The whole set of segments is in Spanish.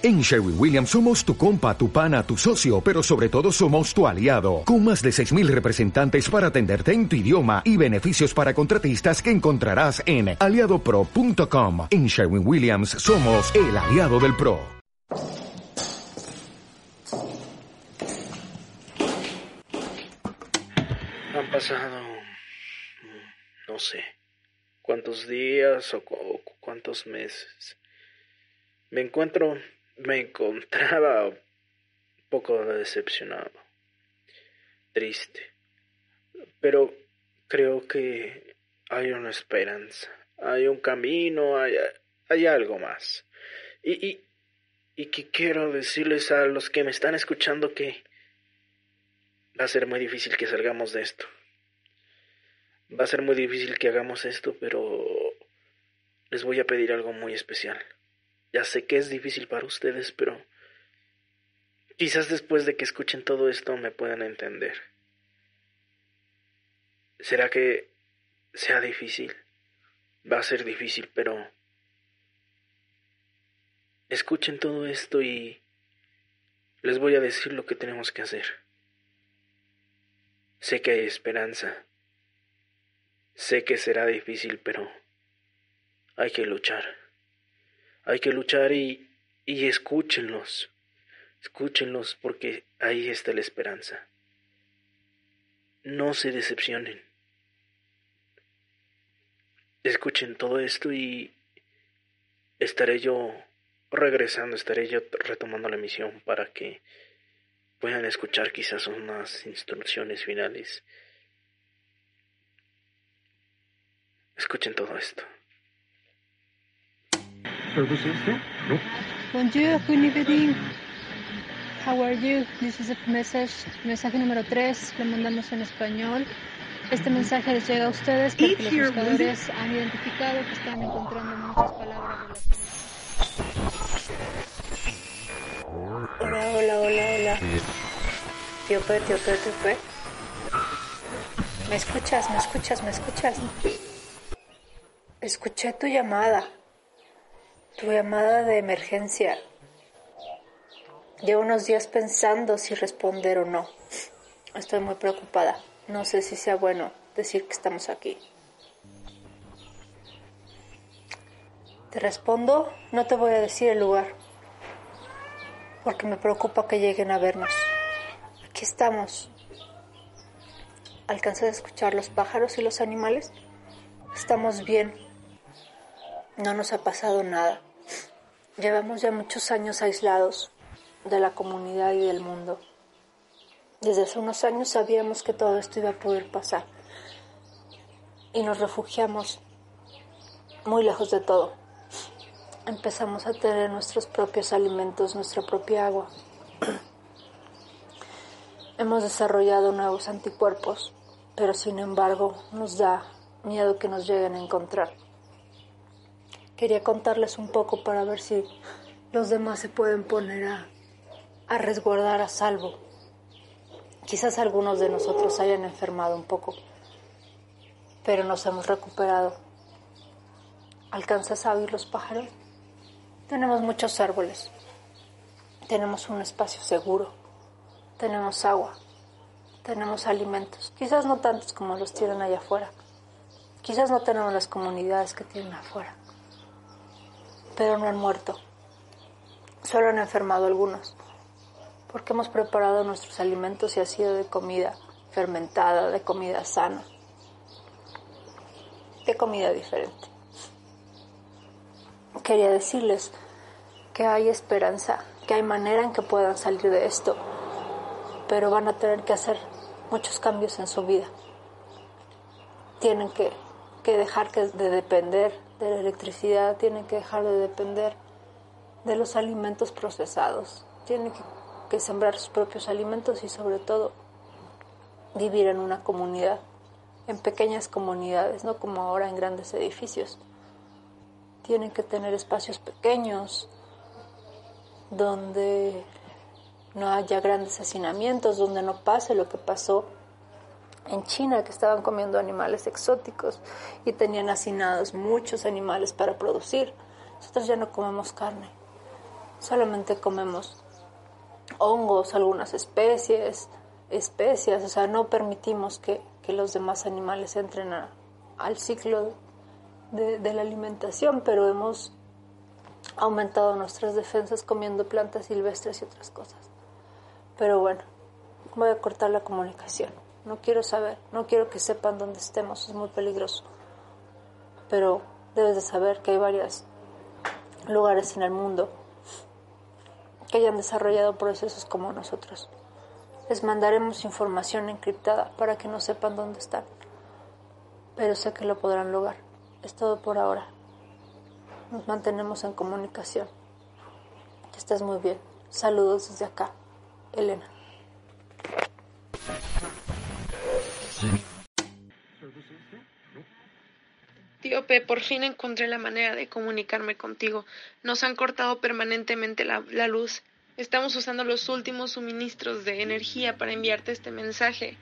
En Sherwin Williams somos tu compa, tu pana, tu socio, pero sobre todo somos tu aliado, con más de 6.000 representantes para atenderte en tu idioma y beneficios para contratistas que encontrarás en aliadopro.com. En Sherwin Williams somos el aliado del PRO. Han pasado, no sé, cuántos días o cuántos meses. Me encuentro me encontraba un poco decepcionado, triste, pero creo que hay una esperanza, hay un camino, hay, hay algo más. Y, y, y que quiero decirles a los que me están escuchando que va a ser muy difícil que salgamos de esto. Va a ser muy difícil que hagamos esto, pero les voy a pedir algo muy especial. Ya sé que es difícil para ustedes, pero quizás después de que escuchen todo esto me puedan entender. ¿Será que sea difícil? Va a ser difícil, pero escuchen todo esto y les voy a decir lo que tenemos que hacer. Sé que hay esperanza. Sé que será difícil, pero hay que luchar. Hay que luchar y, y escúchenlos. Escúchenlos porque ahí está la esperanza. No se decepcionen. Escuchen todo esto y estaré yo regresando, estaré yo retomando la misión para que puedan escuchar quizás unas instrucciones finales. Escuchen todo esto. Bonjour, good evening. How are you? This is a message, mensaje número 3, lo mandamos en español. Este mensaje les llega a ustedes porque los buscadores han identificado que están encontrando muchas palabras Hola, hola, hola, hola. Tío Pe, tío Pe, tío Pe. ¿Me escuchas? ¿Me escuchas? ¿Me escuchas? Escuché tu llamada. Tu llamada de emergencia. Llevo unos días pensando si responder o no. Estoy muy preocupada. No sé si sea bueno decir que estamos aquí. Te respondo, no te voy a decir el lugar, porque me preocupa que lleguen a vernos. Aquí estamos. ¿Alcanzas a escuchar los pájaros y los animales? Estamos bien. No nos ha pasado nada. Llevamos ya muchos años aislados de la comunidad y del mundo. Desde hace unos años sabíamos que todo esto iba a poder pasar y nos refugiamos muy lejos de todo. Empezamos a tener nuestros propios alimentos, nuestra propia agua. Hemos desarrollado nuevos anticuerpos, pero sin embargo nos da miedo que nos lleguen a encontrar. Quería contarles un poco para ver si los demás se pueden poner a, resguardar a salvo. Quizás algunos de nosotros hayan enfermado un poco, pero nos hemos recuperado. ¿Alcanzas a oír los pájaros? Tenemos muchos árboles, tenemos un espacio seguro, tenemos agua, tenemos alimentos, quizás no tantos como los tienen allá afuera, quizás no tenemos las comunidades que tienen afuera, pero no han muerto. Solo han enfermado algunos, porque hemos preparado nuestros alimentos y ha sido de comida fermentada, de comida sana, de comida diferente. Quería decirles que hay esperanza, que hay manera en que puedan salir de esto, pero van a tener que hacer muchos cambios en su vida. Tienen que, que dejar de depender de la electricidad, tienen que dejar de depender de los alimentos procesados, tienen que, que sembrar sus propios alimentos y sobre todo vivir en una comunidad, en pequeñas comunidades, no como ahora en grandes edificios. Tienen que tener espacios pequeños donde no haya grandes hacinamientos, donde no pase lo que pasó en China que estaban comiendo animales exóticos y tenían hacinados muchos animales para producir. Nosotros ya no comemos carne. solamente comemos hongos, algunas especies, especias, o sea, no permitimos que, los demás animales entren al ciclo de la alimentación, pero hemos aumentado nuestras defensas comiendo plantas silvestres y otras cosas. Pero bueno, voy a cortar la comunicación. No quiero saber, no quiero que sepan dónde estemos, es muy peligroso. Pero debes de saber que hay varios lugares en el mundo que hayan desarrollado procesos como nosotros. Les mandaremos información encriptada para que no sepan dónde están. Pero sé que lo podrán lograr. Es todo por ahora. Nos mantenemos en comunicación. Que estés muy bien. Saludos desde acá. Elena. Por fin encontré la manera de comunicarme contigo. Nos han cortado permanentemente la, luz. Estamos usando los últimos suministros de energía para enviarte este mensaje.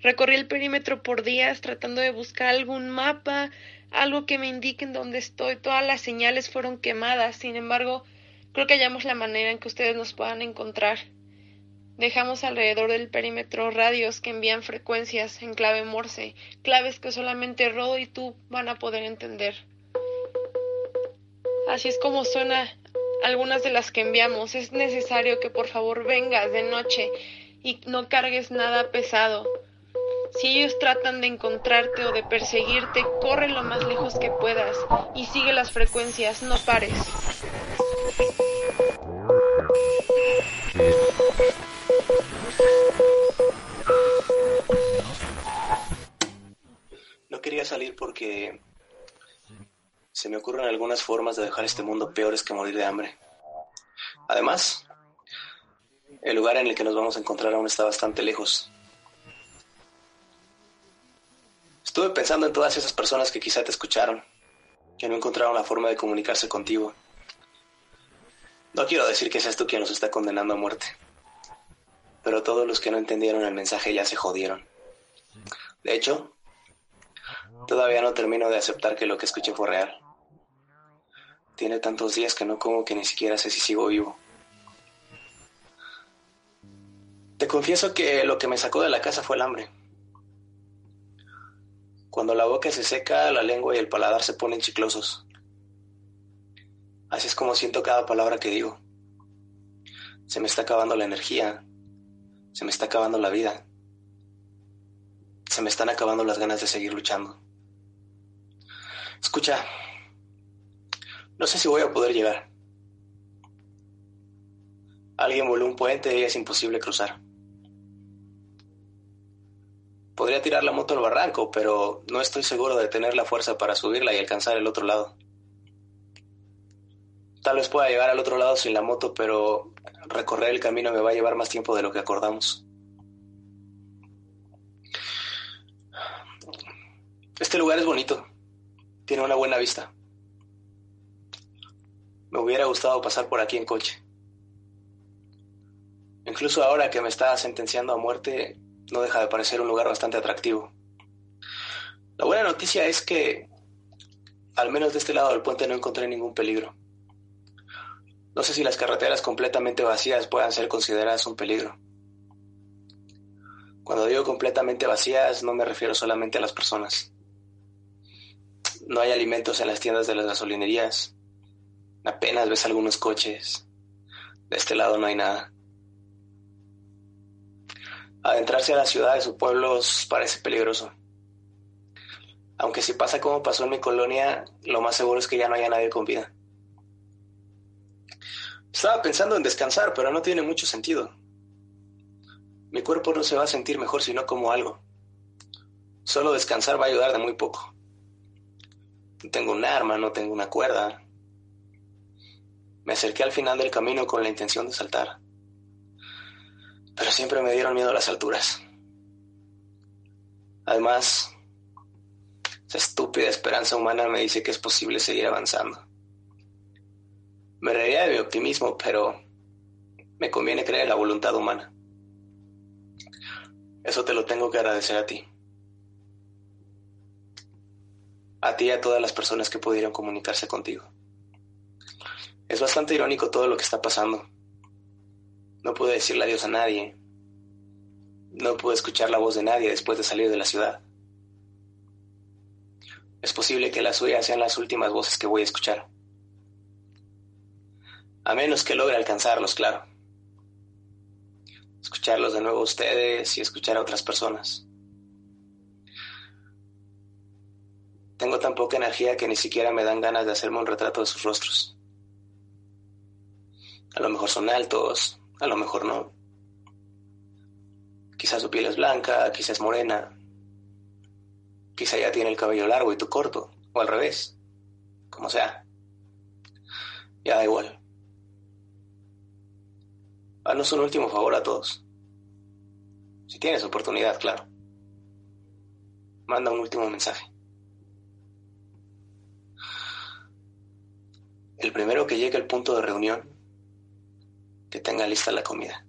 Recorrí el perímetro por días tratando de buscar algún mapa, algo que me indique dónde estoy. Todas las señales fueron quemadas. Sin embargo, creo que hallamos la manera en que ustedes nos puedan encontrar. Dejamos alrededor del perímetro radios que envían frecuencias en clave Morse, claves que solamente Rodo y tú van a poder entender. Así es como suena algunas de las que enviamos. Es necesario que por favor vengas de noche y no cargues nada pesado. Si ellos tratan de encontrarte o de perseguirte, corre lo más lejos que puedas y sigue las frecuencias, no pares. Salir porque se me ocurren algunas formas de dejar este mundo peores que morir de hambre. Además, el lugar en el que nos vamos a encontrar aún está bastante lejos. Estuve pensando en todas esas personas que quizá te escucharon, que no encontraron la forma de comunicarse contigo. No quiero decir que seas tú quien los está condenando a muerte, pero todos los que no entendieron el mensaje ya se jodieron. De hecho, todavía no termino de aceptar que lo que escuché fue real. Tiene tantos días que no como que ni siquiera sé si sigo vivo. Te confieso que lo que me sacó de la casa fue el hambre. Cuando la boca se seca, la lengua y el paladar se ponen chiclosos. Así es como siento cada palabra que digo. Se me está acabando la energía, se me está acabando la vida. Se me están acabando las ganas de seguir luchando. Escucha, no sé si voy a poder llegar. Alguien voló un puente y es imposible cruzar. Podría tirar la moto al barranco, pero no estoy seguro de tener la fuerza para subirla y alcanzar el otro lado. Tal vez pueda llegar al otro lado sin la moto, pero recorrer el camino me va a llevar más tiempo de lo que acordamos. Este lugar es bonito. Tiene una buena vista. Me hubiera gustado pasar por aquí en coche. Incluso ahora que me está sentenciando a muerte, no deja de parecer un lugar bastante atractivo. La buena noticia es que, al menos de este lado del puente, no encontré ningún peligro. No sé si las carreteras completamente vacías puedan ser consideradas un peligro. Cuando digo completamente vacías no me refiero solamente a las personas. No hay alimentos en las tiendas de las gasolinerías. Apenas ves algunos coches. De este lado no hay nada. Adentrarse a las ciudades o pueblos parece peligroso. Aunque si pasa como pasó en mi colonia, lo más seguro es que ya no haya nadie con vida. Estaba pensando en descansar, pero no tiene mucho sentido. Mi cuerpo no se va a sentir mejor si no como algo. Solo descansar va a ayudar de muy poco. No tengo un arma, no tengo una cuerda. Me acerqué al final del camino con la intención de saltar. Pero siempre me dieron miedo las alturas. Además, esa estúpida esperanza humana me dice que es posible seguir avanzando. Me reiría de mi optimismo, pero me conviene creer en la voluntad humana. Eso te lo tengo que agradecer a ti. A ti y a todas las personas que pudieron comunicarse contigo. Es bastante irónico todo lo que está pasando. No pude decirle adiós a nadie. No pude escuchar la voz de nadie después de salir de la ciudad. Es posible que las suyas sean las últimas voces que voy a escuchar. A menos que logre alcanzarlos, claro. Escucharlos de nuevo a ustedes y escuchar a otras personas. Tengo tan poca energía que ni siquiera me dan ganas de hacerme un retrato de sus rostros. A lo mejor son altos, a lo mejor no. Quizás su piel es blanca, quizás morena. Quizá ya tiene el cabello largo y tú corto, o al revés. Como sea. Ya da igual. Haznos un último favor a todos. Si tienes oportunidad, claro. Manda un último mensaje. El primero que llegue al punto de reunión, que tenga lista la comida.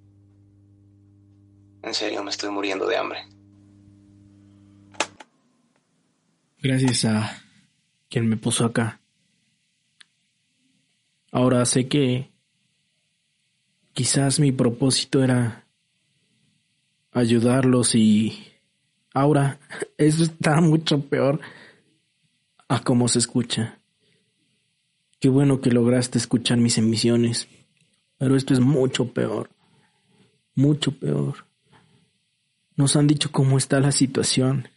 En serio, me estoy muriendo de hambre. Gracias a quien me puso acá. Ahora sé que quizás mi propósito era ayudarlos y ahora eso está mucho peor a cómo se escucha. Qué bueno que lograste escuchar mis emisiones, pero esto es mucho peor, mucho peor. Nos han dicho cómo está la situación.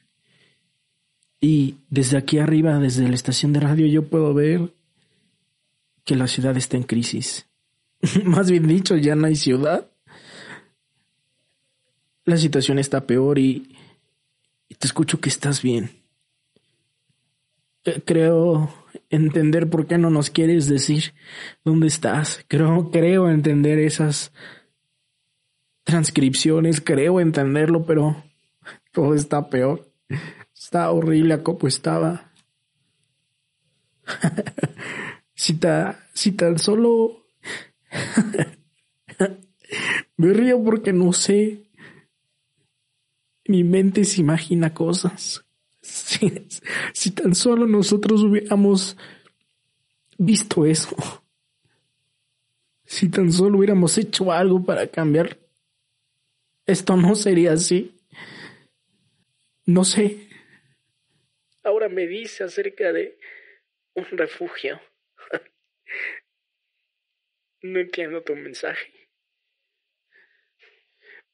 Y desde aquí arriba, desde la estación de radio, yo puedo ver que la ciudad está en crisis. Más bien dicho, ya no hay ciudad. La situación está peor y, te escucho que estás bien. Eh, creo entender por qué no nos quieres decir dónde estás. Creo, creo entender esas transcripciones, creo entenderlo, pero todo está peor. Está horrible a como estaba. si, si tan solo... Me río porque no sé. Mi mente se imagina cosas. Si, tan solo nosotros hubiéramos visto eso, si tan solo hubiéramos hecho algo para cambiar, esto no sería así. No sé. Ahora me dice acerca de un refugio. No entiendo tu mensaje.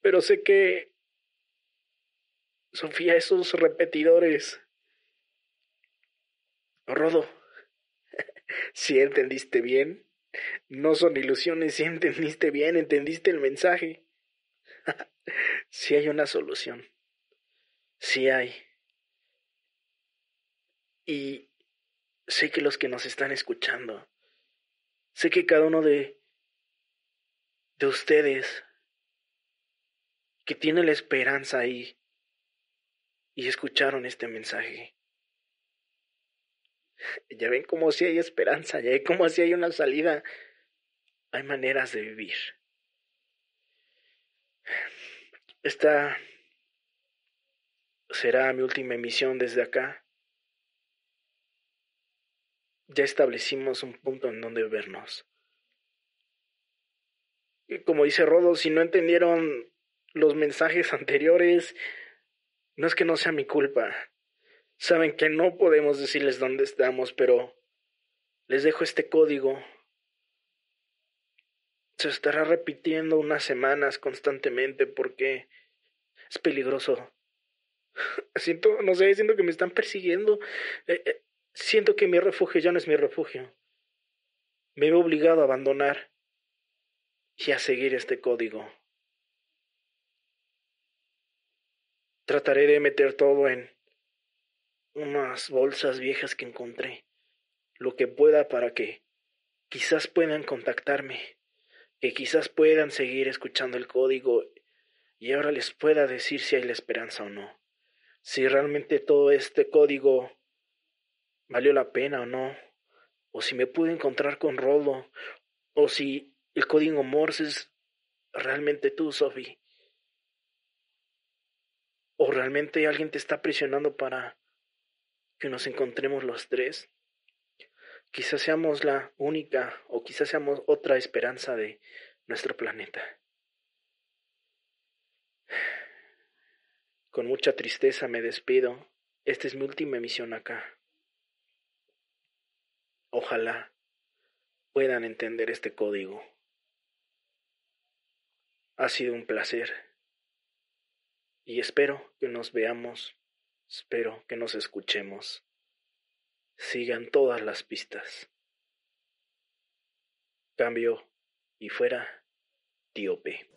Pero sé que Sofía, esos repetidores. Rodo, si entendiste bien, no son ilusiones, si entendiste bien, entendiste el mensaje. Si hay una solución, si hay. Y sé que los que nos están escuchando, sé que cada uno de, de ustedes que tiene la esperanza ahí, y escucharon este mensaje. Ya ven como si hay esperanza, ya ven como si hay una salida. Hay maneras de vivir. Esta será mi última emisión desde acá. Ya establecimos un punto en donde vernos. Como dice Rodo, si no entendieron los mensajes anteriores, no es que no sea mi culpa. Saben que no podemos decirles dónde estamos, pero les dejo este código. Se estará repitiendo unas semanas constantemente porque es peligroso. Siento, no sé, siento que me están persiguiendo. Eh, eh, siento que mi refugio ya no es mi refugio. Me he obligado a abandonar y a seguir este código. Trataré de meter todo en unas bolsas viejas que encontré, lo que pueda para que quizás puedan contactarme, que quizás puedan seguir escuchando el código y ahora les pueda decir si hay la esperanza o no, si realmente todo este código valió la pena o no, o si me pude encontrar con Rodo, o si el código Morse es realmente tú, Sophie. ¿O realmente alguien te está presionando para que nos encontremos los tres? Quizás seamos la única o quizás seamos otra esperanza de nuestro planeta. Con mucha tristeza me despido. Esta es mi última emisión acá. Ojalá puedan entender este código. Ha sido un placer. Y espero que nos veamos, espero que nos escuchemos. Sigan todas las pistas. Cambio y fuera, tío P.